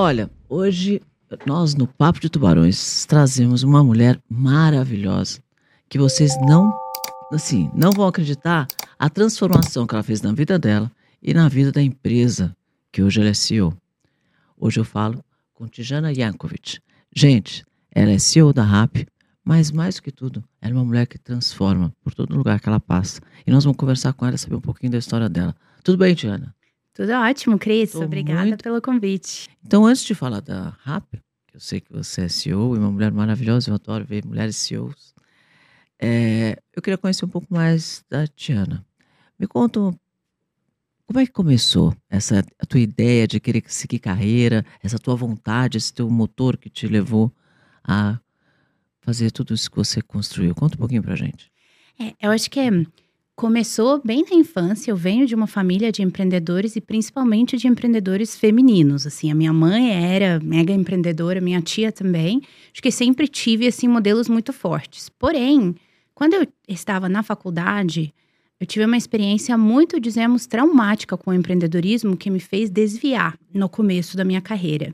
Olha, hoje nós no Papo de Tubarões trazemos uma mulher maravilhosa que vocês não, assim, não vão acreditar a transformação que ela fez na vida dela e na vida da empresa que hoje ela é CEO. Hoje eu falo com Tijana Yankovic. Gente, ela é CEO da RAP, mas mais do que tudo, ela é uma mulher que transforma por todo lugar que ela passa. E nós vamos conversar com ela, saber um pouquinho da história dela. Tudo bem, Tiana? Tudo ótimo, Cris. Tô Obrigada muito- pelo convite. Então, antes de falar da RAP, que eu sei que você é CEO e uma mulher maravilhosa, eu adoro ver mulheres CEOs, é, eu queria conhecer um pouco mais da Tiana. Me conta como é que começou essa a tua ideia de querer seguir carreira, essa tua vontade, esse teu motor que te levou a fazer tudo isso que você construiu. Conta um pouquinho pra gente. É, eu acho que começou bem na infância. Eu venho de uma família de empreendedores e principalmente de empreendedores femininos. Assim, a minha mãe era mega empreendedora, minha tia também. Acho que sempre tive assim modelos muito fortes. Porém, quando eu estava na faculdade, eu tive uma experiência muito, dizemos, traumática com o empreendedorismo que me fez desviar no começo da minha carreira.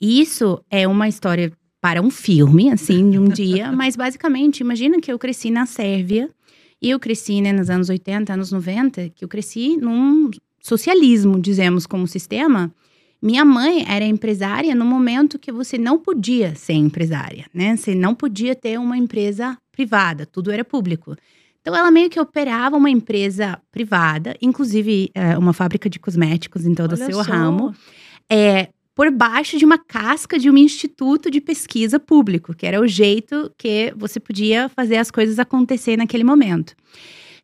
E isso é uma história para um filme, assim, de um dia, mas basicamente, imagina que eu cresci na Sérvia e eu cresci, né, nos anos 80, anos 90, que eu cresci num socialismo, dizemos, como sistema. Minha mãe era empresária no momento que você não podia ser empresária, né? Você não podia ter uma empresa privada, tudo era público. Então, ela meio que operava uma empresa privada, inclusive é, uma fábrica de cosméticos em todo o Olha seu só. ramo, é, por baixo de uma casca de um instituto de pesquisa público, que era o jeito que você podia fazer as coisas acontecer naquele momento.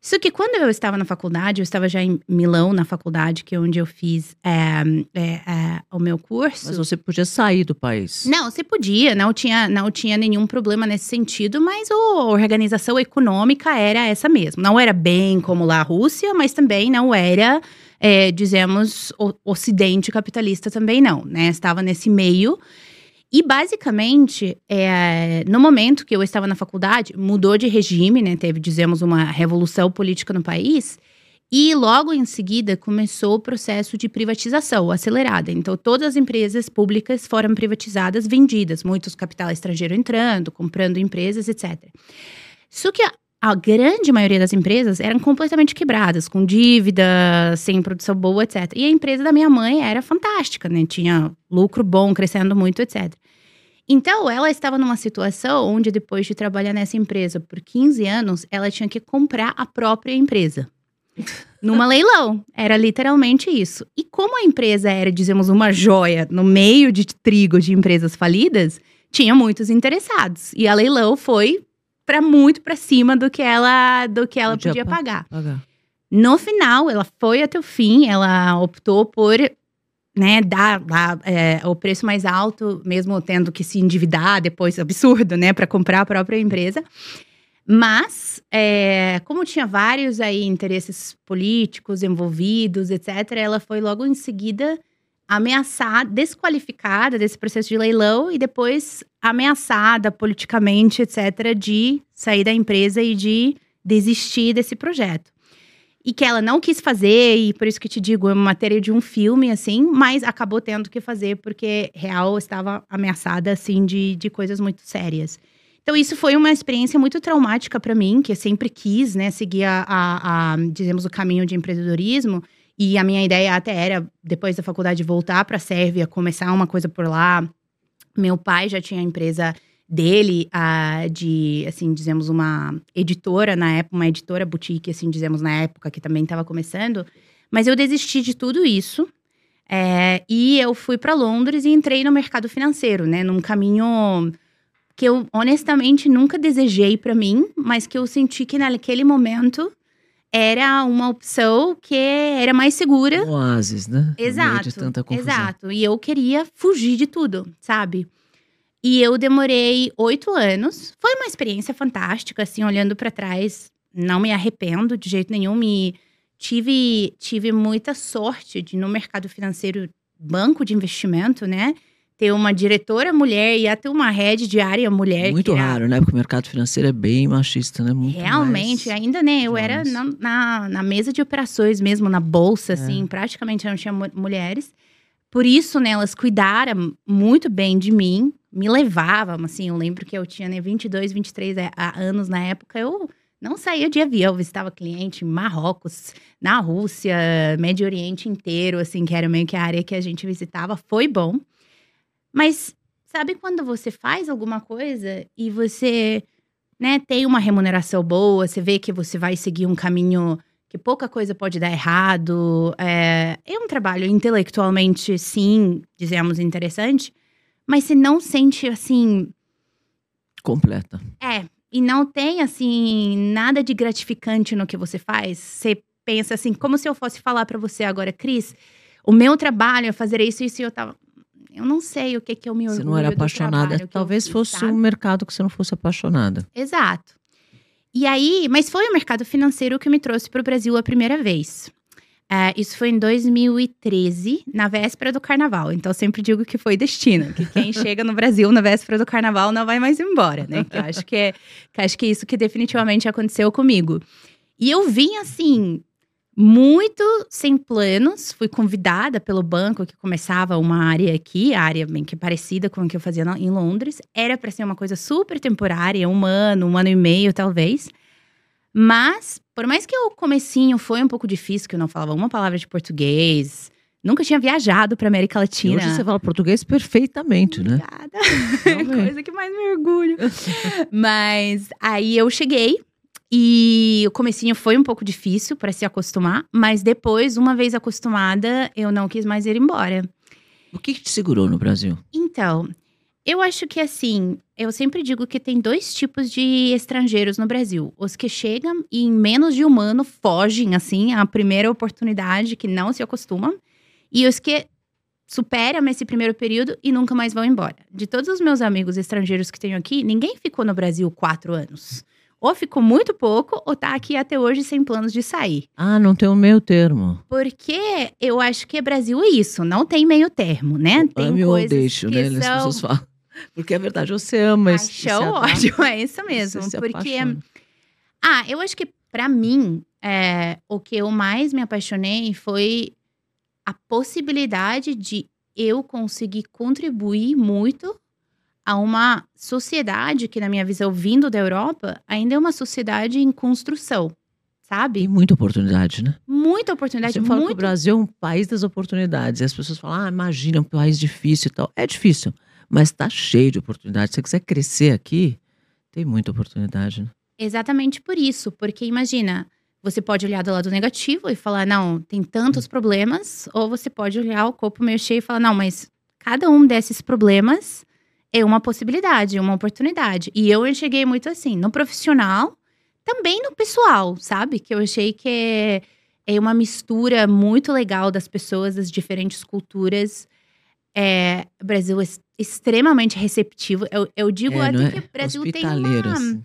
Só que quando eu estava na faculdade, eu estava já em Milão, na faculdade, que é onde eu fiz é, é, é, o meu curso. Mas você podia sair do país. Não, você podia, não tinha, não tinha nenhum problema nesse sentido, mas a organização econômica era essa mesmo. Não era bem como lá a Rússia, mas também não era, é, dizemos, o ocidente capitalista também não, né? Estava nesse meio. E basicamente, é, no momento que eu estava na faculdade, mudou de regime, né? Teve, dizemos, uma revolução política no país. E logo em seguida começou o processo de privatização acelerada. Então, todas as empresas públicas foram privatizadas, vendidas, muitos capital estrangeiro entrando, comprando empresas, etc. Só que a, grande maioria das empresas eram completamente quebradas, com dívida, sem produção boa, etc. E a empresa da minha mãe era fantástica, né? Tinha lucro bom, crescendo muito, etc. Então, ela estava numa situação onde, depois de trabalhar nessa empresa por 15 anos, ela tinha que comprar a própria empresa. Numa leilão. Era literalmente isso. E como a empresa era, dizemos, uma joia no meio de trigo de empresas falidas, tinha muitos interessados. E a leilão foi para muito para cima do que ela do que ela Podia podia pa- pagar. Pagar. No final, ela foi até o fim, ela optou por né, dar, dar, é, o preço mais alto, mesmo tendo que se endividar depois, absurdo, né, para comprar a própria empresa. Mas, é, como tinha vários aí interesses políticos envolvidos, etc., ela foi logo em seguida ameaçada, desqualificada desse processo de leilão e depois ameaçada politicamente, etc., de sair da empresa e de desistir desse projeto. E que ela não quis fazer, e por isso que te digo, é uma matéria de um filme, assim, mas acabou tendo que fazer porque real estava ameaçada, assim, de, de coisas muito sérias. Então, isso foi uma experiência muito traumática para mim, que eu sempre quis, né, seguir a, a, a, dizemos, o caminho de empreendedorismo. E a minha ideia até era, depois da faculdade, voltar para a Sérvia, começar uma coisa por lá. Meu pai já tinha a empresa dele, a, de, assim, dizemos, uma editora na época, uma editora boutique, assim, dizemos, na época, que também estava começando. Mas eu desisti de tudo isso. É, e eu fui para Londres e entrei no mercado financeiro, né? Num caminho que eu honestamente nunca desejei para mim, mas que eu senti que naquele momento era uma opção que era mais segura. Um oásis, né? Exato. de tanta confusão. Exato. E eu queria fugir de tudo, sabe? E eu demorei oito anos. Foi uma experiência fantástica, assim, olhando para trás. Não me arrependo de jeito nenhum. Me tive, tive muita sorte de, no mercado financeiro, banco de investimento, né? Ter uma diretora mulher e até uma head de área mulher. Muito era- raro, né? Porque o mercado financeiro é bem machista, né? Muito Realmente, mais- ainda, né? Eu era na, na, na mesa de operações mesmo, na bolsa, É. assim, praticamente não tinha mu- mulheres. por isso, né, elas cuidaram muito bem de mim, me levavam, assim, eu lembro que eu tinha né, 22, 23 é, anos na época, eu não saía de avião, visitava cliente em Marrocos, na Rússia, Médio Oriente inteiro, assim, que era meio que a área que a gente visitava, foi bom. Mas sabe quando você faz alguma coisa e você, né, tem uma remuneração boa, você vê que você vai seguir um caminho que pouca coisa pode dar errado. É, é um trabalho intelectualmente, sim, dizemos, interessante, mas você não sente assim. Completa. É, e não tem, assim, nada de gratificante no que você faz. Você pensa assim, como se eu fosse falar para você agora, Cris, o meu trabalho é fazer isso, isso e eu tava. Eu não sei o que, que eu me orgulho Você não era apaixonada. Talvez fiz, fosse sabe? um mercado que você não fosse apaixonada. Exato. E aí, mas foi o mercado financeiro que me trouxe para o Brasil a primeira vez. É, isso foi em 2013, na véspera do carnaval. Então, eu sempre digo que foi destino. Que quem chega no Brasil na véspera do carnaval não vai mais embora, né? Que eu acho que é, que acho que é isso que definitivamente aconteceu comigo. E eu vim assim, muito sem planos. Fui convidada pelo banco que começava uma área aqui, a área bem que parecida com a que eu fazia em Londres. Era para ser uma coisa super temporária, um ano, um ano e meio talvez. Mas, por mais que o comecinho foi um pouco difícil, que eu não falava uma palavra de português, nunca tinha viajado para América E Latina. hoje você fala português perfeitamente, né? Obrigada. Realmente. Coisa que mais me orgulho. mas aí eu cheguei e o comecinho foi um pouco difícil para se acostumar, mas depois, uma vez acostumada, eu não quis mais ir embora. O que, que te segurou no Brasil? Então, eu acho que assim, eu sempre digo que tem dois tipos de estrangeiros no Brasil. Os que chegam e em menos de um ano fogem, assim, à primeira oportunidade, que não se acostumam. E os que superam esse primeiro período e nunca mais vão embora. De todos os meus amigos estrangeiros que tenho aqui, ninguém ficou no Brasil quatro anos. Ou ficou muito pouco, ou tá aqui até hoje sem planos de sair. Ah, não tem um meio termo. Porque eu acho que Brasil é isso, não tem meio termo, né? Tem Ame ou coisas deixo, que né? As são pessoas falam. Porque é verdade, você ama esse se Paixão, ódio, é isso mesmo. porque, apaixona. ah, eu acho que pra mim, é, o que eu mais me apaixonei foi a possibilidade de eu conseguir contribuir muito a uma sociedade que, na minha visão, vindo da Europa, ainda é uma sociedade em construção, sabe? muita oportunidade, né? Muita oportunidade, Você fala que o muito Brasil é um país das oportunidades. E as pessoas falam, ah, imagina, um país difícil e tal. É difícil, mas tá cheio de oportunidades. Se você quiser crescer aqui, tem muita oportunidade, né? Exatamente por isso, porque imagina, você pode olhar do lado negativo e falar, não, tem Hum. tantos problemas, ou você pode olhar o copo meio cheio e falar, não, mas cada um desses problemas é uma possibilidade, é uma oportunidade. E eu enxerguei muito assim, no profissional, também no pessoal, sabe? Que eu achei que é, é uma mistura muito legal das pessoas, das diferentes culturas. É, o Brasil é extremamente receptivo. Eu, eu digo é, até é? que o Brasil tem uma assim.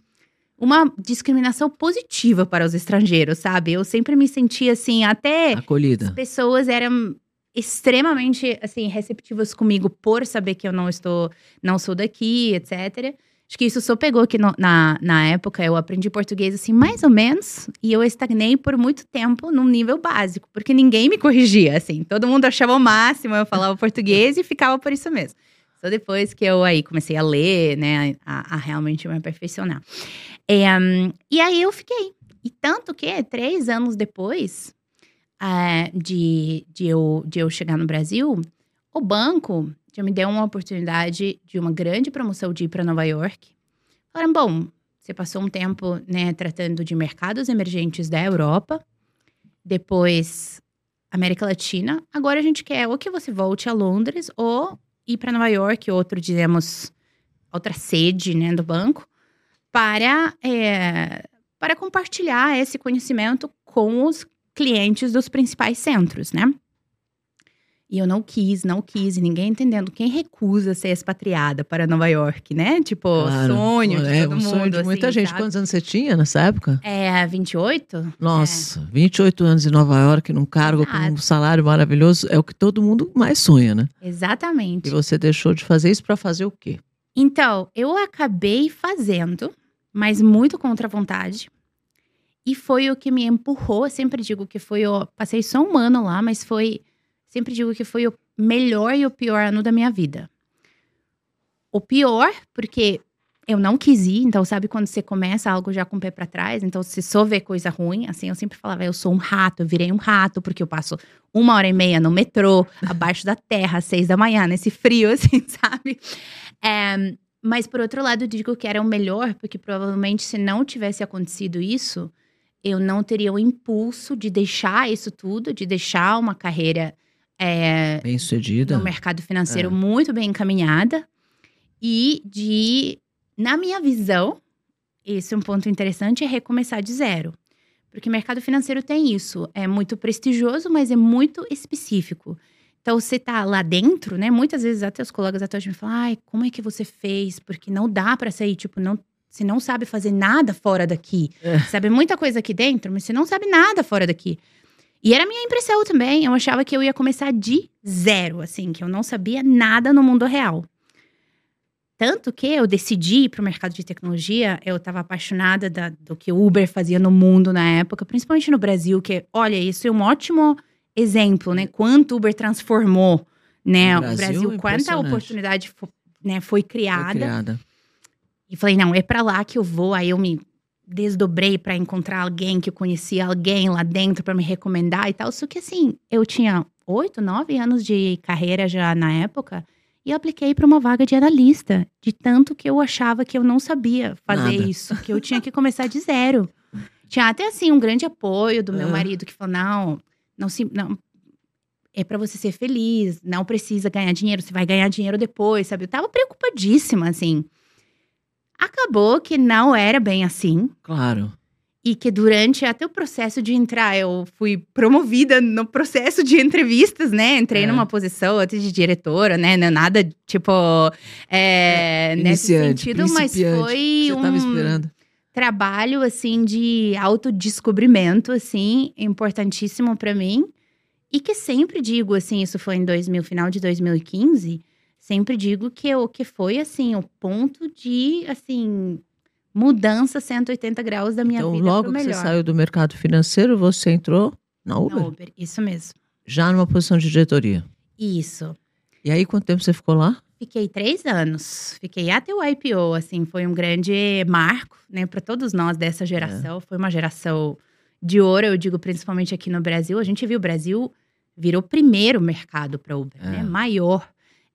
uma discriminação positiva para os estrangeiros, sabe? Eu sempre me senti assim, até as Acolhida. pessoas eram extremamente assim receptivas comigo por saber que eu não estou, não sou daqui, etc. Acho que isso só pegou que no- na, na época eu aprendi português assim mais ou menos e eu estagnei por muito tempo num nível básico, porque ninguém me corrigia assim. Todo mundo achava o máximo, eu falava português e ficava por isso mesmo. Só depois que eu aí comecei a ler, né, a, a realmente me aperfeiçoar. É, hum, e aí eu fiquei. E tanto que, três anos depois ah, de, de, eu, de eu chegar no Brasil, o banco já me deu uma oportunidade de uma grande promoção de ir para Nova York. Falaram, bom, você passou um tempo né, tratando de mercados emergentes da Europa, depois América Latina. Agora a gente quer ou que você volte a Londres ou ir para Nova York, outro, dizemos, outra sede né, do banco, para, é, para compartilhar esse conhecimento com os clientes dos principais centros, né? E eu não quis, não quis, e ninguém entendendo. Quem recusa ser expatriada para Nova York, né? Tipo, Claro. sonho de é, todo um mundo. sonho de muita assim, gente. sabe? Quantos anos você tinha nessa época? É, 28? Nossa, 28 anos em Nova York, num cargo com um Exato. salário maravilhoso, é o que todo mundo mais sonha, né? Exatamente. E você deixou de fazer isso pra fazer o quê? Então, eu acabei fazendo, mas muito contra a vontade. E foi o que me empurrou. Eu sempre digo que foi o. Passei só um ano lá, mas foi. Sempre digo que foi o melhor e o pior ano da minha vida. O pior, porque eu não quis ir, então sabe quando você começa algo já com o pé para trás, então você só vê coisa ruim, assim, eu sempre falava, eu sou um rato, eu virei um rato, porque eu passo uma hora e meia no metrô, abaixo da terra, às seis da manhã, nesse frio, assim, sabe? É, mas por outro lado, eu digo que era o melhor, porque provavelmente se não tivesse acontecido isso, eu não teria o impulso de deixar isso tudo, de deixar uma carreira é, bem sucedida no mercado financeiro é. muito bem encaminhada e de, na minha visão, esse é um ponto interessante, é recomeçar de zero. Porque mercado financeiro tem isso, é muito prestigioso, mas é muito específico. Então, você tá lá dentro, né? Muitas vezes até os colegas atuais me falam, ai, como é que você fez? Porque não dá para sair, tipo, não você não sabe fazer nada fora daqui. É. Sabe muita coisa aqui dentro, mas você não sabe nada fora daqui. E era a minha impressão também. Eu achava que eu ia começar de zero, assim, que eu não sabia nada no mundo real. Tanto que eu decidi ir para o mercado de tecnologia, eu estava apaixonada da, do que o Uber fazia no mundo na época, principalmente no Brasil, que, olha, isso é um ótimo exemplo, né? Quanto o Uber transformou né, Brasil, o Brasil, quanta oportunidade né, foi criada. Foi criada. E falei, não, é para lá que eu vou. Aí eu me desdobrei para encontrar alguém que eu conhecia alguém lá dentro para me recomendar e tal. Só que assim, eu tinha oito, nove anos de carreira já na época e apliquei para uma vaga de analista, de tanto que eu achava que eu não sabia fazer Nada. isso, que eu tinha que começar de zero. Tinha até assim um grande apoio do meu é. marido que falou: "Não, não se não é para você ser feliz, não precisa ganhar dinheiro, você vai ganhar dinheiro depois", sabe? Eu tava preocupadíssima assim. Acabou que não era bem assim. Claro. E que durante até o processo de entrar, eu fui promovida no processo de entrevistas, né? Entrei é. numa posição até de diretora, né? Não é nada tipo é, é, nesse sentido, mas foi um esperando. trabalho assim de autodescobrimento, assim, importantíssimo para mim. E que sempre digo, assim, isso foi em 2000, final de 2015 sempre digo que o que foi assim o ponto de assim mudança 180 graus da minha então, vida logo que você saiu do mercado financeiro, você entrou na Uber? Na Uber, isso mesmo. Já numa posição de diretoria. Isso. E aí quanto tempo você ficou lá? Fiquei três anos. Fiquei até o IPO, assim, foi um grande marco, né, para todos nós dessa geração. É. Foi uma geração de ouro, eu digo principalmente aqui no Brasil. A gente viu o Brasil virou o primeiro mercado para Uber, né, é. né, maior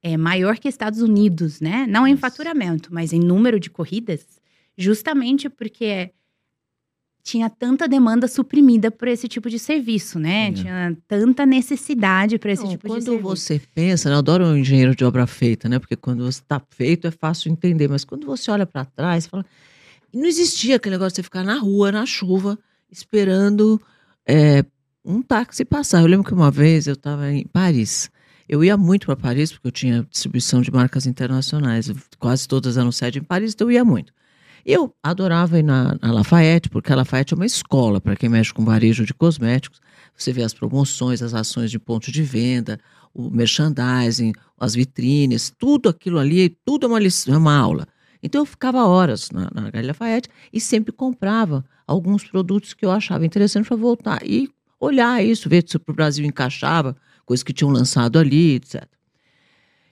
é maior que Estados Unidos, né? Não em faturamento, mas em número de corridas, justamente porque tinha tanta demanda suprimida por esse tipo de serviço, né? Tinha tanta necessidade para esse Não, tipo de serviço. Quando você pensa, né? eu adoro um engenheiro de obra feita, né? Porque quando você está feito é fácil entender, mas quando você olha para trás, fala, não existia aquele negócio de você ficar na rua, na chuva, esperando é, um táxi passar. Eu lembro que uma vez eu estava em Paris eu ia muito para Paris, porque eu tinha distribuição de marcas internacionais. Quase todas eram sede em Paris, então eu ia muito. Eu adorava ir na, na Lafayette, porque a Lafayette é uma escola para quem mexe com varejo de cosméticos. Você vê as promoções, as ações de ponto de venda, o merchandising, as vitrines, tudo aquilo ali, tudo é uma, lição, é uma aula. Então eu ficava horas na, na Galeria Lafayette e sempre comprava alguns produtos que eu achava interessante para voltar e olhar isso, ver se para o Brasil encaixava coisas que tinham lançado ali, etc.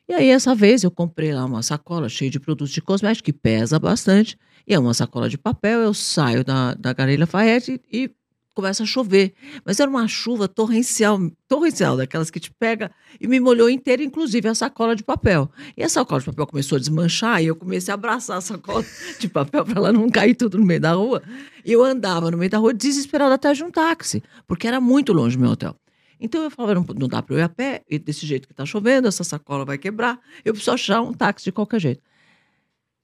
E aí, essa vez, eu comprei lá uma sacola cheia de produtos de cosméticos, que pesa bastante, e é uma sacola de papel. Eu saio da, da Galeria Lafayette e começa a chover. Mas era uma chuva torrencial, torrencial, daquelas que te pega e me molhou inteira, inclusive a sacola de papel. E a sacola de papel começou a desmanchar e eu comecei a abraçar a sacola de papel para ela não cair tudo no meio da rua. E eu andava no meio da rua desesperado até de um táxi, porque era muito longe do meu hotel. Então eu falava, não, não dá para eu ir a pé, e desse jeito que está chovendo, essa sacola vai quebrar, eu preciso achar um táxi de qualquer jeito.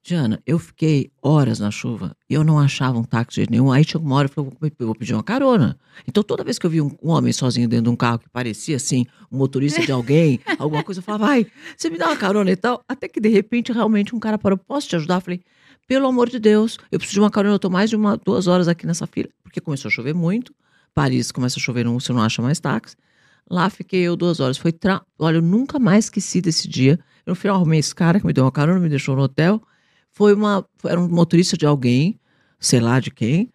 Diana, eu fiquei horas na chuva e eu não achava um táxi de nenhum. Aí chegou uma hora e falei, eu vou pedir uma carona. Então toda vez que eu vi um, um, homem sozinho dentro de um carro que parecia assim, um motorista de alguém, alguma coisa, eu falava, vai, você me dá uma carona e tal. Até que de repente realmente um cara parou, posso te ajudar? Eu falei, pelo amor de Deus, eu preciso de uma carona, eu estou mais de uma, duas horas aqui nessa fila, porque começou a chover muito. Paris começa a chover, você não acha mais táxi. Lá fiquei eu duas horas. Foi tra... Olha, eu nunca mais esqueci desse dia. Eu, no final arrumei esse cara que me deu uma carona, me deixou no hotel. Foi uma. Era um motorista de alguém, sei lá de quem,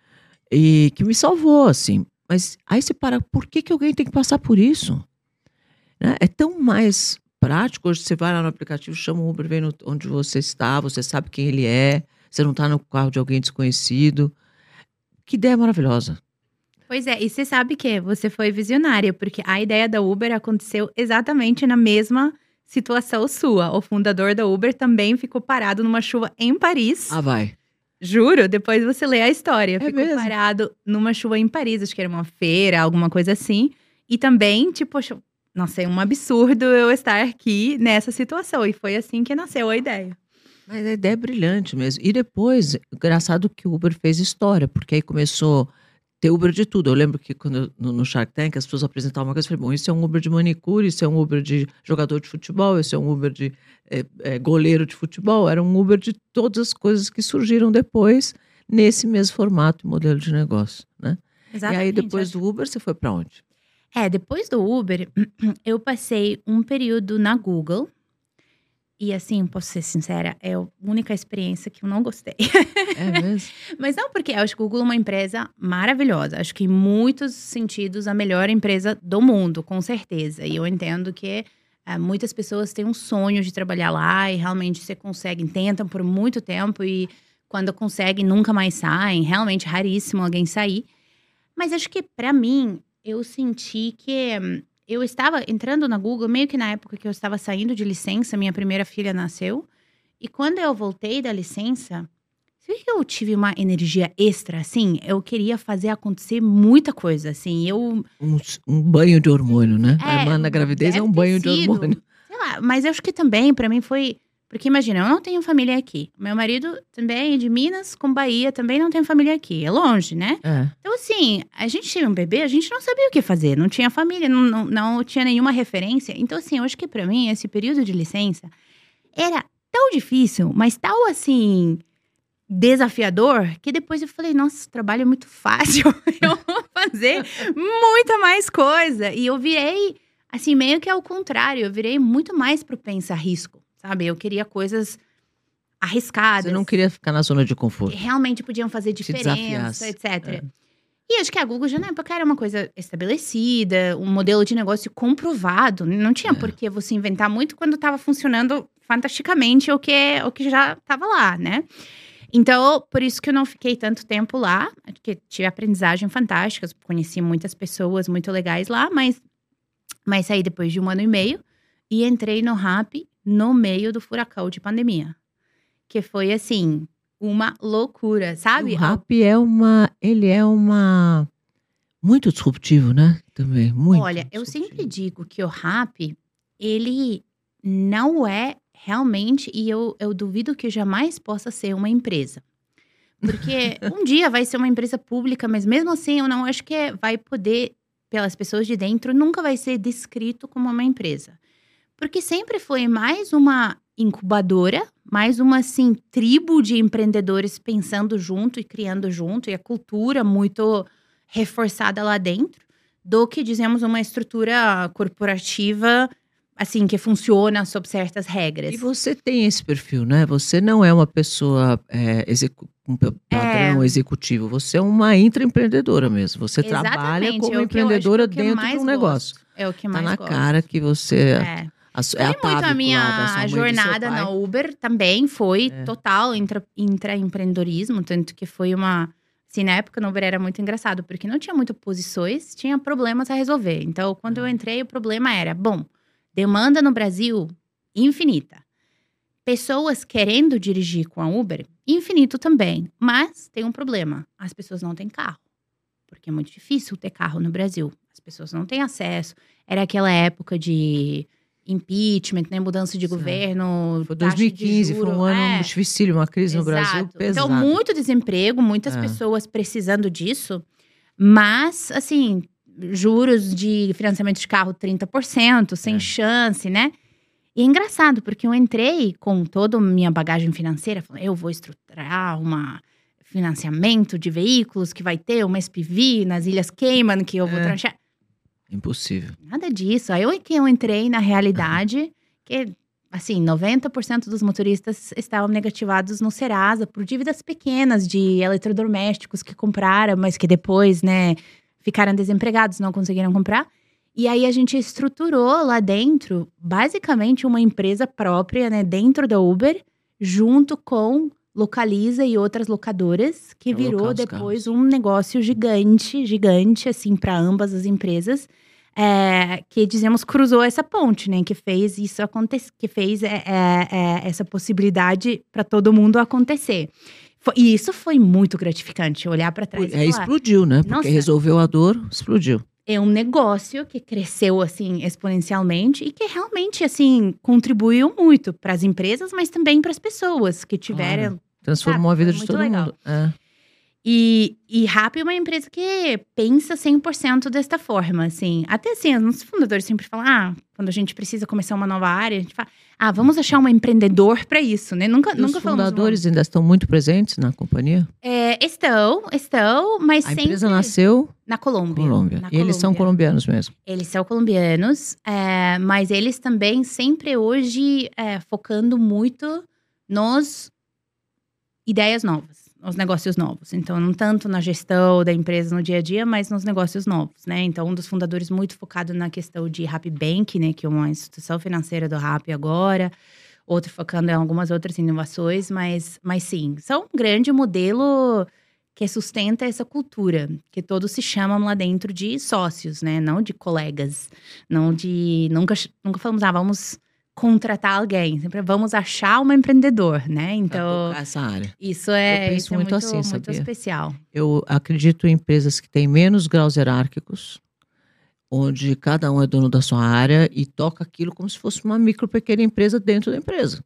e que me salvou, assim. Mas aí você para, por que, que alguém tem que passar por isso? Né? É tão mais prático. Hoje você vai lá no aplicativo, chama o Uber, vem no- onde você está, você sabe quem ele é, você não está no carro de alguém desconhecido. Que ideia maravilhosa. Pois é, e você sabe que você foi visionária, porque a ideia da Uber aconteceu exatamente na mesma situação sua. O fundador da Uber também ficou parado numa chuva em Paris. Ah, vai. Juro, depois você lê a história. É ficou mesmo? parado numa chuva em Paris, acho que era uma feira, alguma coisa assim. E também, tipo, nossa, é um absurdo eu estar aqui nessa situação. E foi assim que nasceu a ideia. Mas a ideia é brilhante mesmo. E depois, engraçado que o Uber fez história, porque aí começou ter Uber de tudo. Eu lembro que quando no, no Shark Tank as pessoas apresentavam uma coisa, eu falei, bom, isso é um Uber de manicure, isso é um Uber de jogador de futebol, isso é um Uber de é, é, goleiro de futebol. Era um Uber de todas as coisas que surgiram depois nesse mesmo formato e modelo de negócio, né? E aí depois do Uber você foi para onde? É, depois do Uber, eu passei um período na Google. E assim, posso ser sincera, é a única experiência que eu não gostei. É mesmo? Mas não porque eu acho que o Google é uma empresa maravilhosa. Acho que em muitos sentidos a melhor empresa do mundo, com certeza. E eu entendo que eh, muitas pessoas têm um sonho de trabalhar lá e realmente você consegue, tentam por muito tempo e quando conseguem nunca mais saem. Realmente raríssimo alguém sair. Mas acho que para mim eu senti que hum, eu estava entrando na Google meio que na época que eu estava saindo de licença, minha primeira filha nasceu. E quando eu voltei da licença, você vê que eu tive uma energia extra, assim? Eu queria fazer acontecer muita coisa, assim. Eu, Um, um banho de hormônio, né? É, a irmã na gravidez é um banho de sido. hormônio. sei lá, mas eu acho que também pra mim foi. Porque imagina, eu não tenho família aqui. Meu marido também é de Minas com Bahia, também não tem família aqui. É longe, né? É. Então, assim, a gente tinha um bebê, a gente não sabia o que fazer, não tinha família, não, não, não tinha nenhuma referência. Então, assim, eu acho que pra mim, esse período de licença era tão difícil, mas tão, assim, desafiador, que depois eu falei, nossa, esse trabalho é muito fácil, eu vou fazer muita mais coisa. E eu virei, assim, meio que ao contrário, eu virei muito mais propensa a risco, sabe? Eu queria coisas arriscadas. Você não queria ficar na zona de que conforto. realmente podiam fazer diferença, etc. É. E acho que a Google já na época era uma coisa estabelecida, um modelo de negócio comprovado. Não tinha É. por que você inventar muito quando estava funcionando fantasticamente o que, o que já estava lá, né? Então, por isso que eu não fiquei tanto tempo lá, porque tive aprendizagem fantástica, conheci muitas pessoas muito legais lá, mas, mas saí depois de um ano e meio e entrei no RAP no meio do furacão de pandemia. Que foi assim, uma loucura, sabe? O rap é uma. Ele é uma. Muito disruptivo, né? Também. Muito. Olha, eu sempre digo que o rap, ele não é realmente, e eu, eu duvido que jamais possa ser uma empresa. Porque um dia vai ser uma empresa pública, mas mesmo assim eu não acho que vai poder, pelas pessoas de dentro, nunca vai ser descrito como uma empresa. Porque sempre foi mais uma incubadora, mais uma assim tribo de empreendedores pensando junto e criando junto e a cultura muito reforçada lá dentro, do que dizemos uma estrutura corporativa assim que funciona sob certas regras. E você tem esse perfil, né? Você não é uma pessoa é, execu um pa- padrão executivo. Você é uma intraempreendedora mesmo. Você trabalha Exatamente, como é o que eu acho empreendedora que é eu dentro de um negócio. gosto. É o que Tá mais na gosto. cara que você É. a, Foi é a muito a minha jornada na Uber também foi É. total intra, intraempreendedorismo, tanto que foi uma assim, na época no Uber era muito engraçado, porque não tinha muitas posições, tinha problemas a resolver. Então, quando eu entrei, o problema era, bom, demanda no Brasil infinita. Pessoas querendo dirigir com a Uber, infinito também. Mas tem um problema: as pessoas não têm carro. Porque é muito difícil ter carro no Brasil. As pessoas não têm acesso. Era aquela época de impeachment, né? Mudança de Certo. governo. Foi taxa de 2015, foi um ano É, difícil, uma crise no Brasil exato. pesada. Então, muito desemprego, muitas É. pessoas precisando disso. Mas, assim, juros de financiamento de carro 30%, sem É. chance, né? E é engraçado, porque eu entrei com toda a minha bagagem financeira, falando, eu vou estruturar um financiamento de veículos que vai ter uma SPV nas Ilhas Cayman, que eu vou É. tranchar. Impossível. Nada disso. Aí eu, que eu entrei na realidade, que, assim, 90% dos motoristas estavam negativados no Serasa por dívidas pequenas de eletrodomésticos que compraram, mas que depois, né, ficaram desempregados, não conseguiram comprar. E aí a gente estruturou lá dentro, basicamente, uma empresa própria, né, dentro da Uber, junto com Localiza e outras locadoras, que Pra virou depois um negócio gigante, gigante, assim, para ambas as empresas. é, que dizemos cruzou essa ponte, né? Que fez isso acontecer, que fez é, é, é, essa possibilidade para todo mundo acontecer. Fo- E isso foi muito gratificante, olhar para trás É, e explodiu, né? Porque Nossa. resolveu a dor, explodiu. É um negócio que cresceu assim exponencialmente e que realmente assim contribuiu muito para as empresas, mas também para as pessoas que tiveram. Transformou Sabe, a vida de todo legal. mundo. É. E, e é uma empresa que pensa 100% desta forma, assim. Até assim, os fundadores sempre falam, ah, quando a gente precisa começar uma nova área, a gente fala, ah, vamos achar um empreendedor para isso, né? Nunca, E nunca os fundadores ainda estão muito presentes na companhia? É, estão, estão, mas A sempre empresa nasceu na Colômbia. Colômbia. na E eles são Colômbia. colombianos mesmo. Eles são colombianos, é, mas eles também sempre hoje é, focando muito nos ideias novas, nos negócios novos. Então, não tanto na gestão da empresa no dia a dia, mas nos negócios novos, né? Então, um dos fundadores muito focado na questão de Rappi Bank, né? Que é uma instituição financeira do Rappi agora. Outro focando em algumas outras inovações, mas, mas sim, são um grande modelo que sustenta essa cultura, que todos se chamam lá dentro de sócios, né? Não de colegas, não de nunca nunca falamos ah, vamos contratar alguém, sempre vamos achar um empreendedor, né? Então, essa área. isso é, Eu penso isso é muito muito, assim, muito sabia? especial. Eu acredito em empresas que têm menos graus hierárquicos, onde cada um é dono da sua área e toca aquilo como se fosse uma micro pequena empresa dentro da empresa.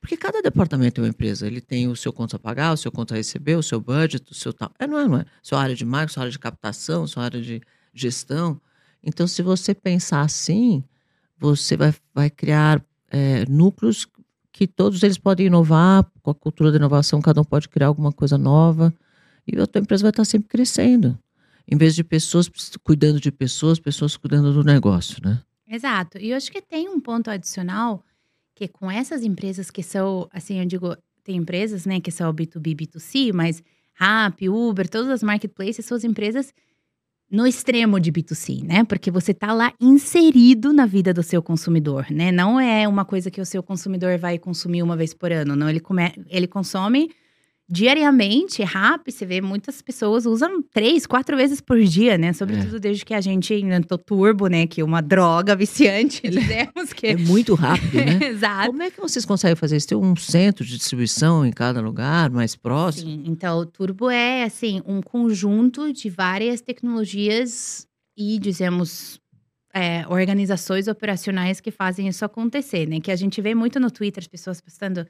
Porque cada departamento é uma empresa. Ele tem o seu conta a pagar, o seu conta a receber, o seu budget, o seu tal. É, não é, não é? Sua área de marketing, sua área de captação, sua área de gestão. Então, se você pensar assim, você vai, vai criar é, núcleos que todos eles podem inovar, com a cultura da inovação, cada um pode criar alguma coisa nova. E a tua empresa vai estar sempre crescendo. Em vez de pessoas cuidando de pessoas, pessoas cuidando do negócio, né? Exato. E eu acho que tem um ponto adicional que com essas empresas que são, assim, eu digo, tem empresas, né, que são B2B, B2C, mas Rappi, Uber, todas as marketplaces são as empresas no extremo de B2C, né? Porque você tá lá inserido na vida do seu consumidor, né? Não é uma coisa que o seu consumidor vai consumir uma vez por ano, não. Ele, come, ele consome diariamente, rápido, você vê muitas pessoas usam três, quatro vezes por dia, né? Sobretudo desde que a gente inventou turbo, né? Que é uma droga viciante, dizemos que... É muito rápido, né? Exato. Como é que vocês conseguem fazer isso? Tem um centro de distribuição em cada lugar, mais próximo? Sim, então o turbo é, assim, um conjunto de várias tecnologias e, dizemos... é, organizações operacionais que fazem isso acontecer, né? Que a gente vê muito no Twitter, as pessoas postando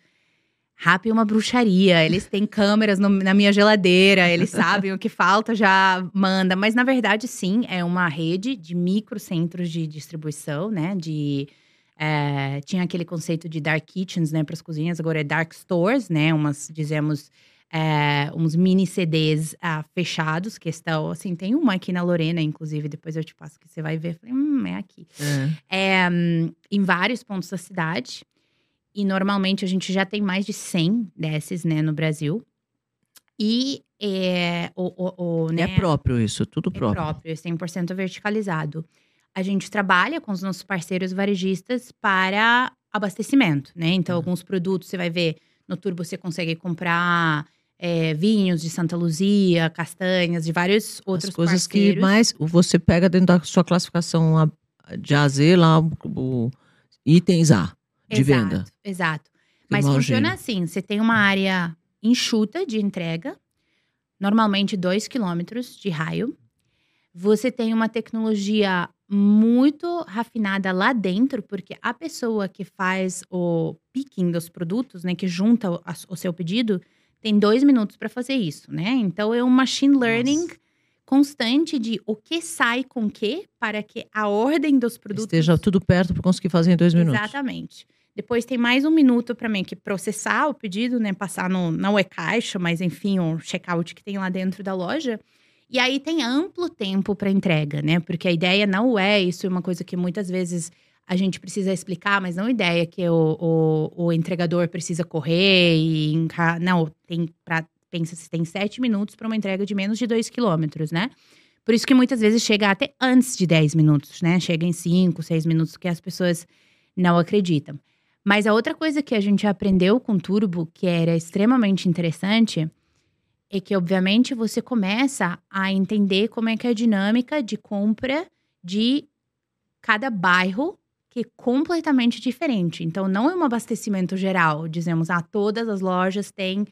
Rappi é uma bruxaria, eles têm câmeras no- na minha geladeira, eles sabem o que falta, já manda. Mas, na verdade, sim, é uma rede de microcentros de distribuição, né? De, é, tinha aquele conceito de dark kitchens, né? Para as cozinhas, agora é dark stores, né? Umas, dizemos, é, uns mini CDs ah, fechados, que estão, assim, tem uma aqui na Lorena, inclusive, depois eu te passo que você vai ver. Falei, hum, é aqui É. é, hum, em vários pontos da cidade. E normalmente a gente já tem mais de 100 desses, né, no Brasil. E é, o, o, o, né, É próprio isso, tudo é próprio. próprio, é 100% verticalizado. A gente trabalha com os nossos parceiros varejistas para abastecimento, né? Então, Uhum. alguns produtos você vai ver no Turbo você consegue comprar é, vinhos de Santa Luzia, castanhas, de vários outros As coisas que parceiros. mais você pega dentro da sua classificação de A a Z, lá o, o itens A de exato, venda. Exato. Mas funciona assim: você tem uma área enxuta de entrega, normalmente 2 quilômetros de raio. Você tem uma tecnologia muito rafinada lá dentro, porque a pessoa que faz o picking dos produtos, né, que junta o, a- o seu pedido, tem dois minutos para fazer isso, né? Então é um machine learning Nossa. constante de o que sai com o que para que a ordem dos produtos Esteja tudo perto para conseguir fazer em dois minutos. Exatamente. Depois tem mais um minuto para mim que processar o pedido, né? Passar no, não é caixa, mas enfim, o checkout que tem lá dentro da loja. E aí tem amplo tempo para entrega, né? Porque a ideia não é isso, é uma coisa que muitas vezes a gente precisa explicar, mas não ideia que o, o, o entregador precisa correr e não tem para pensa se tem sete minutos para uma entrega de menos de dois quilômetros, né? Por isso que muitas vezes chega até antes de 10 minutos, né? Chega em 5, 6 minutos, que as pessoas não acreditam. Mas a outra coisa que a gente aprendeu com Turbo, que era extremamente interessante, é que, obviamente, você começa a entender como é que é a dinâmica de compra de cada bairro, que é completamente diferente. Então, não é um abastecimento geral. Dizemos, ah, todas as lojas têm…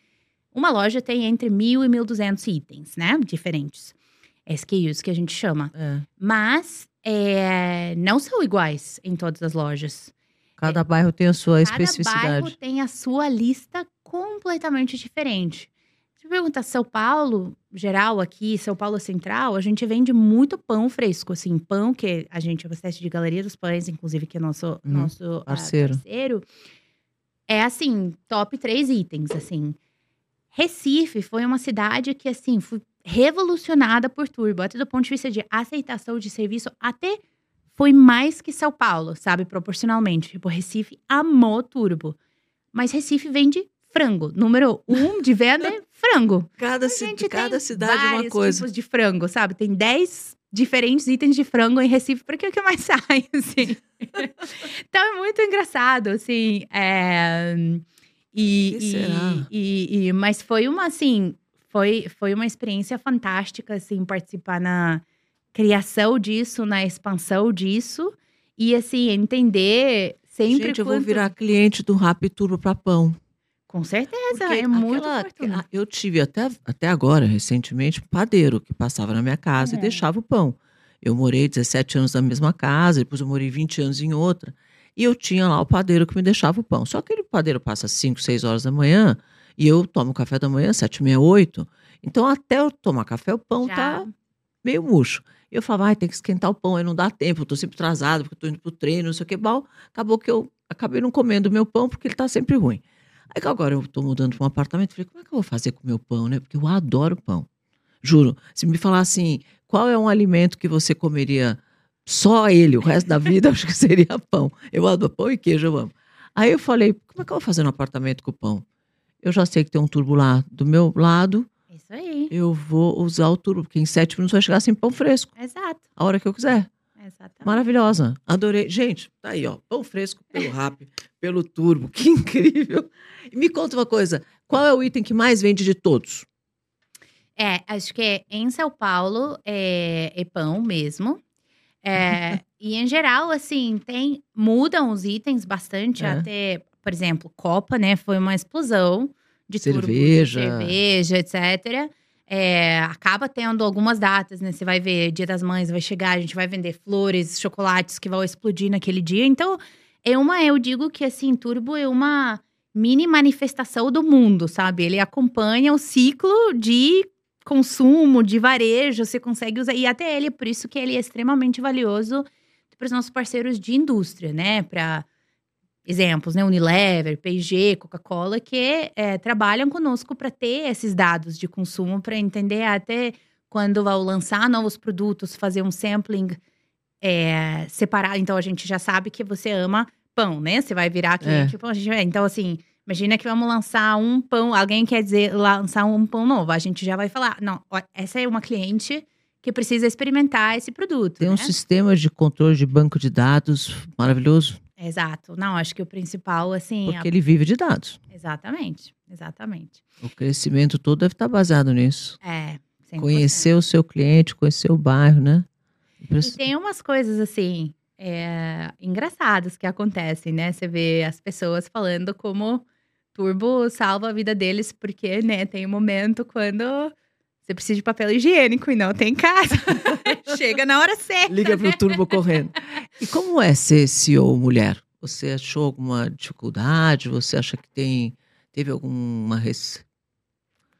Uma loja tem entre 1.000 e 1.200 itens, né? Diferentes. SKUs, que a gente chama. É. Mas é, não são iguais em todas as lojas. Cada bairro tem a sua Cada especificidade. bairro tem a sua lista completamente diferente. Se pergunta São Paulo, geral aqui, São Paulo Central, a gente vende muito pão fresco, assim, pão que a gente abastece de Galeria dos Pães, inclusive que é nosso, Uhum, nosso ah, parceiro. parceiro. É assim, top três itens, assim. Recife foi uma cidade que, assim, foi revolucionada por Turbo, até do ponto de vista de aceitação de serviço, até foi mais que São Paulo, sabe, proporcionalmente. Tipo, Recife amou Turbo. Mas Recife vende frango. Número um de venda é frango. Cada, ci- cada cidade é uma coisa. tipos de frango, sabe? Tem 10 diferentes itens de frango em Recife, porque é o que mais sai, assim. então é muito engraçado, assim. é, E, Que e- será? e- e- mas foi uma, assim, foi, foi uma experiência fantástica, assim, participar na criação disso, na expansão disso. E, assim, entender sempre Gente, eu vou quanto- virar cliente do Rap Turbo para pão. Com certeza, Porque é muito aquela- a- Eu tive até, até agora, recentemente, um padeiro que passava na minha casa Uhum. e deixava o pão. Eu morei 17 anos na mesma casa, depois eu morei 20 anos em outra. E eu tinha lá o padeiro que me deixava o pão. Só que aquele padeiro passa 5, 6 horas da manhã e eu tomo café da manhã, 7, meia, 8. Então, até eu tomar café, o pão Já. tá meio murcho. Eu falava, ai, tem que esquentar o pão, aí não dá tempo, eu tô sempre atrasado, porque eu tô indo pro treino, não sei o que. Bom, acabou que eu acabei não comendo o meu pão, porque ele tá sempre ruim. Aí que agora eu tô mudando para um apartamento, falei, como é que eu vou fazer com o meu pão, né? Porque eu adoro pão. Juro. Se me falar assim, qual é um alimento que você comeria só ele o resto da vida, acho que seria pão. Eu adoro pão e queijo, eu amo. Aí eu falei, como é que eu vou fazer no apartamento com o pão? Eu já sei que tem um turbo lá do meu lado, Isso aí. eu vou usar o turbo, porque em sete minutos vai chegar sem pão fresco, Exato. a hora que eu quiser. Exatamente. Maravilhosa. Adorei. Gente, tá aí, ó. Pão fresco pelo rap, pelo turbo. Que incrível. Me conta uma coisa. Qual é o item que mais vende de todos? É, acho que em São Paulo é, é pão mesmo. É, e em geral, assim, tem mudam os itens bastante. É. Até, por exemplo, Copa, né? Foi uma explosão de turbo, de Cerveja. cerveja, etc. É, acaba tendo algumas datas, né? Você vai ver Dia das Mães, vai chegar, a gente vai vender flores, chocolates que vão explodir naquele dia. Então, é uma, eu digo que assim, Turbo é uma mini manifestação do mundo, sabe? Ele acompanha o ciclo de consumo, de varejo, você consegue usar. E até ele, por isso que ele é extremamente valioso para os nossos parceiros de indústria, né? Para exemplos, né? Unilever, P&G, Coca-Cola, que é, trabalham conosco para ter esses dados de consumo, para entender até quando vão lançar novos produtos, fazer um sampling é, separado. Então, a gente já sabe que você ama pão, né? Você vai virar cliente de pão. A gente Então, assim, imagina que vamos lançar um pão. Alguém quer dizer lançar um pão novo. A gente já vai falar, não, essa é uma cliente que precisa experimentar esse produto. Tem um né? sistema de controle de banco de dados maravilhoso, Exato. Não, acho que o principal, assim. porque a- ele vive de dados. Exatamente. Exatamente. O crescimento todo deve estar baseado nisso. É. 100%. Conhecer o seu cliente, conhecer o bairro, né? E tem umas coisas assim é, engraçadas que acontecem, né? Você vê as pessoas falando como turbo salva a vida deles, porque, né, tem um momento quando você precisa de papel higiênico e não tem em casa. Chega na hora certa. Liga pro turbo correndo. E como é ser CEO mulher? Você achou alguma dificuldade? Você acha que tem teve alguma res-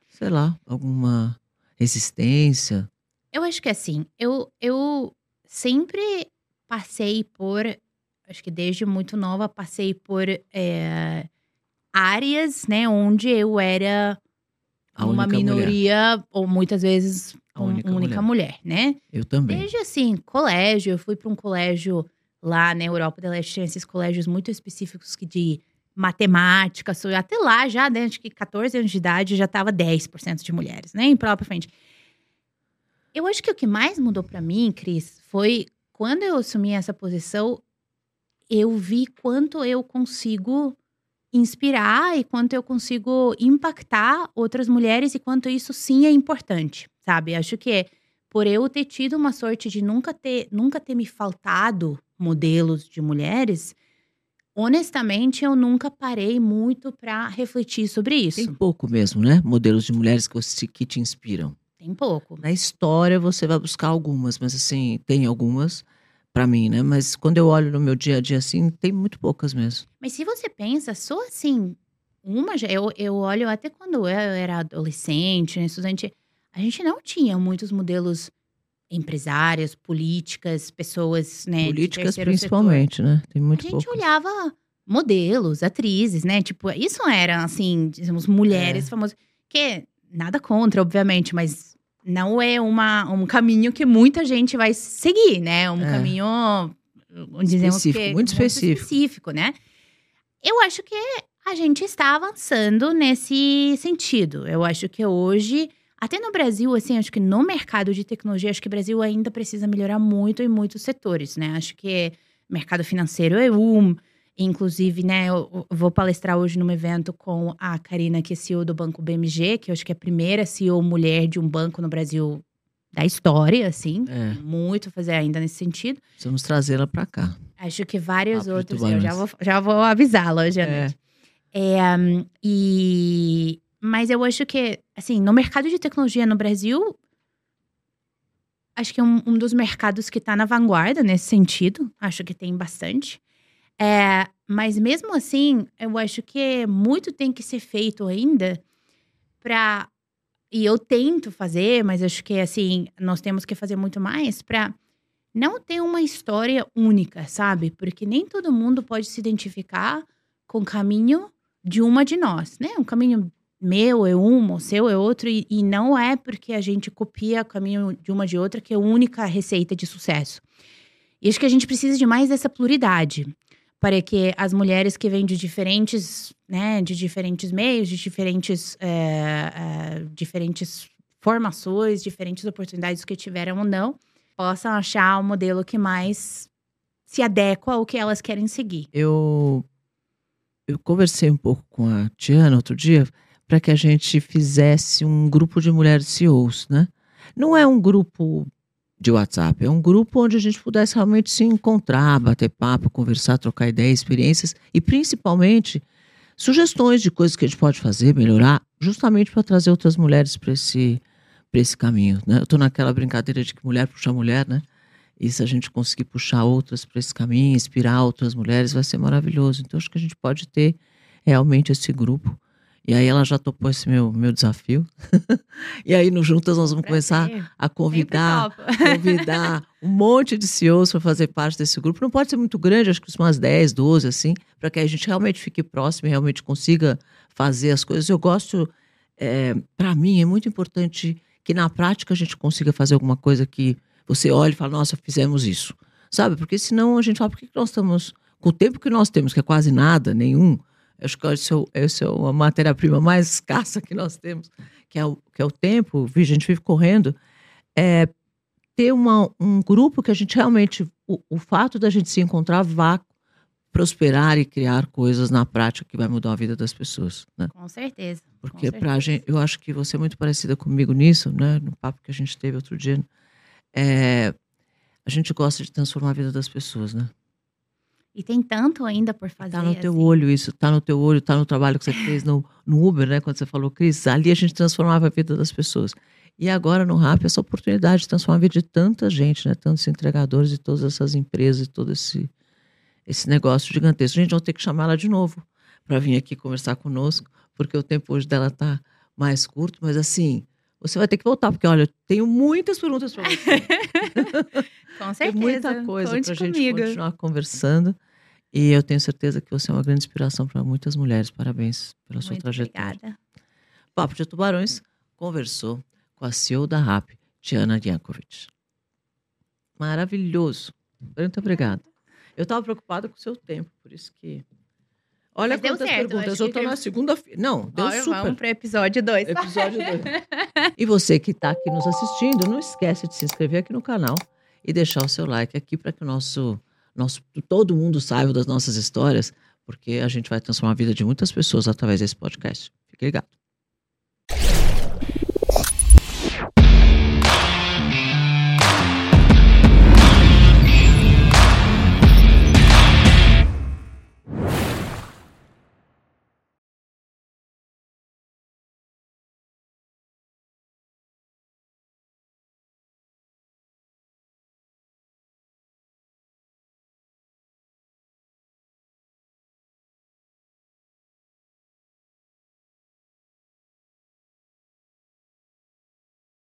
sei lá, alguma resistência? Eu acho que assim, eu, eu sempre passei por, acho que desde muito nova, passei por é, áreas, né, onde eu era A uma única mulher. minoria, ou muitas vezes A um- única única, mulher. né? Eu também. Desde assim, colégio, eu fui para um colégio lá na Europa da Leste, tinha esses colégios muito específicos que de matemática, até lá já, desde que 14 anos de idade, já tava 10% de mulheres, né? Em própria frente. Eu acho que o que mais mudou para mim, Cris, foi quando eu assumi essa posição, eu vi quanto eu consigo inspirar e quanto eu consigo impactar outras mulheres e quanto isso sim é importante, sabe? Acho que por eu ter tido uma sorte de nunca ter, nunca ter me faltado modelos de mulheres, honestamente eu nunca parei muito para refletir sobre isso. Tem pouco mesmo, né? Modelos de mulheres que, você, que te inspiram. Tem pouco. Na história você vai buscar algumas, mas assim, tem algumas para mim, né? Mas quando eu olho no meu dia a dia assim, tem muito poucas mesmo. Mas se você pensa, só assim, uma já, eu, eu olho até quando eu era adolescente, né, estudante, a gente não tinha muitos modelos empresárias, políticas, pessoas, né? Políticas principalmente, setor. né? Tem muito A gente olhava modelos, atrizes, né? Tipo, isso era assim, dizemos, mulheres É. famosas. Que nada contra, obviamente, mas não é uma, um caminho que muita gente vai seguir, né? Um É. caminho, dizemos Específico, que muito específico. específico, né? Eu acho que a gente está avançando nesse sentido. Eu acho que hoje, até no Brasil, assim, acho que no mercado de tecnologia, acho que o Brasil ainda precisa melhorar muito em muitos setores, né? Acho que mercado financeiro é um. Inclusive, né, eu vou palestrar hoje num evento com a Karina, que é CEO do Banco BMG, que eu acho que é a primeira CEO mulher de um banco no Brasil da história, assim. É, Muito a fazer ainda nesse sentido. precisamos trazê-la para cá. Acho que vários de outros, eu já vou, já vou avisá-la hoje à É. noite. É, hum, e, mas eu acho que, assim, no mercado de tecnologia no Brasil, acho que é um, um dos mercados que está na vanguarda nesse sentido. Acho que tem bastante. É, mas mesmo assim, eu acho que muito tem que ser feito ainda para e eu tento fazer, mas acho que assim nós temos que fazer muito mais para não ter uma história única, sabe? Porque nem todo mundo pode se identificar com o caminho de uma de nós, né? Um caminho meu é um, o seu é outro, e, e não é porque a gente copia o caminho de uma de outra que é a única receita de sucesso. E acho que a gente precisa de mais dessa pluralidade para que as mulheres que vêm de diferentes, né, de diferentes meios, de diferentes, é, é, diferentes formações, diferentes oportunidades que tiveram ou não, possam achar o modelo que mais se adequa ao que elas querem seguir. Eu, eu conversei um pouco com a Tiana outro dia para que a gente fizesse um grupo de mulheres CEOs, né? Não é um grupo de WhatsApp, é um grupo onde a gente pudesse realmente se encontrar, bater papo, conversar, trocar ideias, experiências e principalmente sugestões de coisas que a gente pode fazer, melhorar, justamente para trazer outras mulheres para esse, esse caminho. Né? Eu estou naquela brincadeira de que mulher puxa mulher, né? E se a gente conseguir puxar outras para esse caminho, inspirar outras mulheres, vai ser maravilhoso. Então, acho que a gente pode ter realmente esse grupo. E aí ela já topou esse meu, meu desafio. e aí, no Juntas, nós vamos começar a convidar convidar um monte de CEOs para fazer parte desse grupo. Não pode ser muito grande, acho que umas 10, 12, assim, para que a gente realmente fique próximo e realmente consiga fazer as coisas. Eu gosto, para mim, é muito importante que na prática a gente consiga fazer alguma coisa que você olhe e fala, nossa, fizemos isso. Sabe? Porque senão a gente fala, por que nós estamos, com o tempo que nós temos, que é quase nada, nenhum, acho que esse é, o- esse é a matéria-prima mais escassa que nós temos, que é o, que é o tempo, a gente vive correndo, é ter uma, um grupo que a gente realmente, o, o fato da gente se encontrar vá prosperar e criar coisas na prática que vai mudar a vida das pessoas, né? Com certeza. Porque pra certeza. gente, eu acho que você é muito parecida comigo nisso, né? No papo que a gente teve outro dia. É, a gente gosta de transformar a vida das pessoas, né? E tem tanto ainda por fazer. Tá no teu assim. olho isso, tá no teu olho, tá no trabalho que você fez no, no Uber, né? Quando você falou, Cris, ali a gente transformava a vida das pessoas. E agora no RAP, essa oportunidade de transformar a vida de tanta gente, né? Tantos entregadores e todas essas empresas e todo esse, esse negócio gigantesco. Gente, vamos ter que chamar ela de novo para vir aqui conversar conosco, porque o tempo hoje dela tá mais curto, mas assim, você vai ter que voltar, porque olha, eu tenho muitas perguntas para você. Com Tem certeza. muita coisa para a gente continuar conversando. E eu tenho certeza que você é uma grande inspiração para muitas mulheres. Parabéns pela Muito sua trajetória. Obrigada. Papo de Tubarões conversou com a CEO da RAP, Tiana Jankovic. Maravilhoso. Muito obrigada. Eu estava preocupada com o seu tempo, por isso que. Olha Mas quantas certo, perguntas. Eu estou que... na segunda-feira. Não, deu Olha, super. Vamos para episódio 2. Episódio 2. e você que está aqui nos assistindo, não esquece de se inscrever aqui no canal e deixar o seu like aqui para que o nosso nós, todo mundo sabe das nossas histórias, porque a gente vai transformar a vida de muitas pessoas através desse podcast. Fique ligado.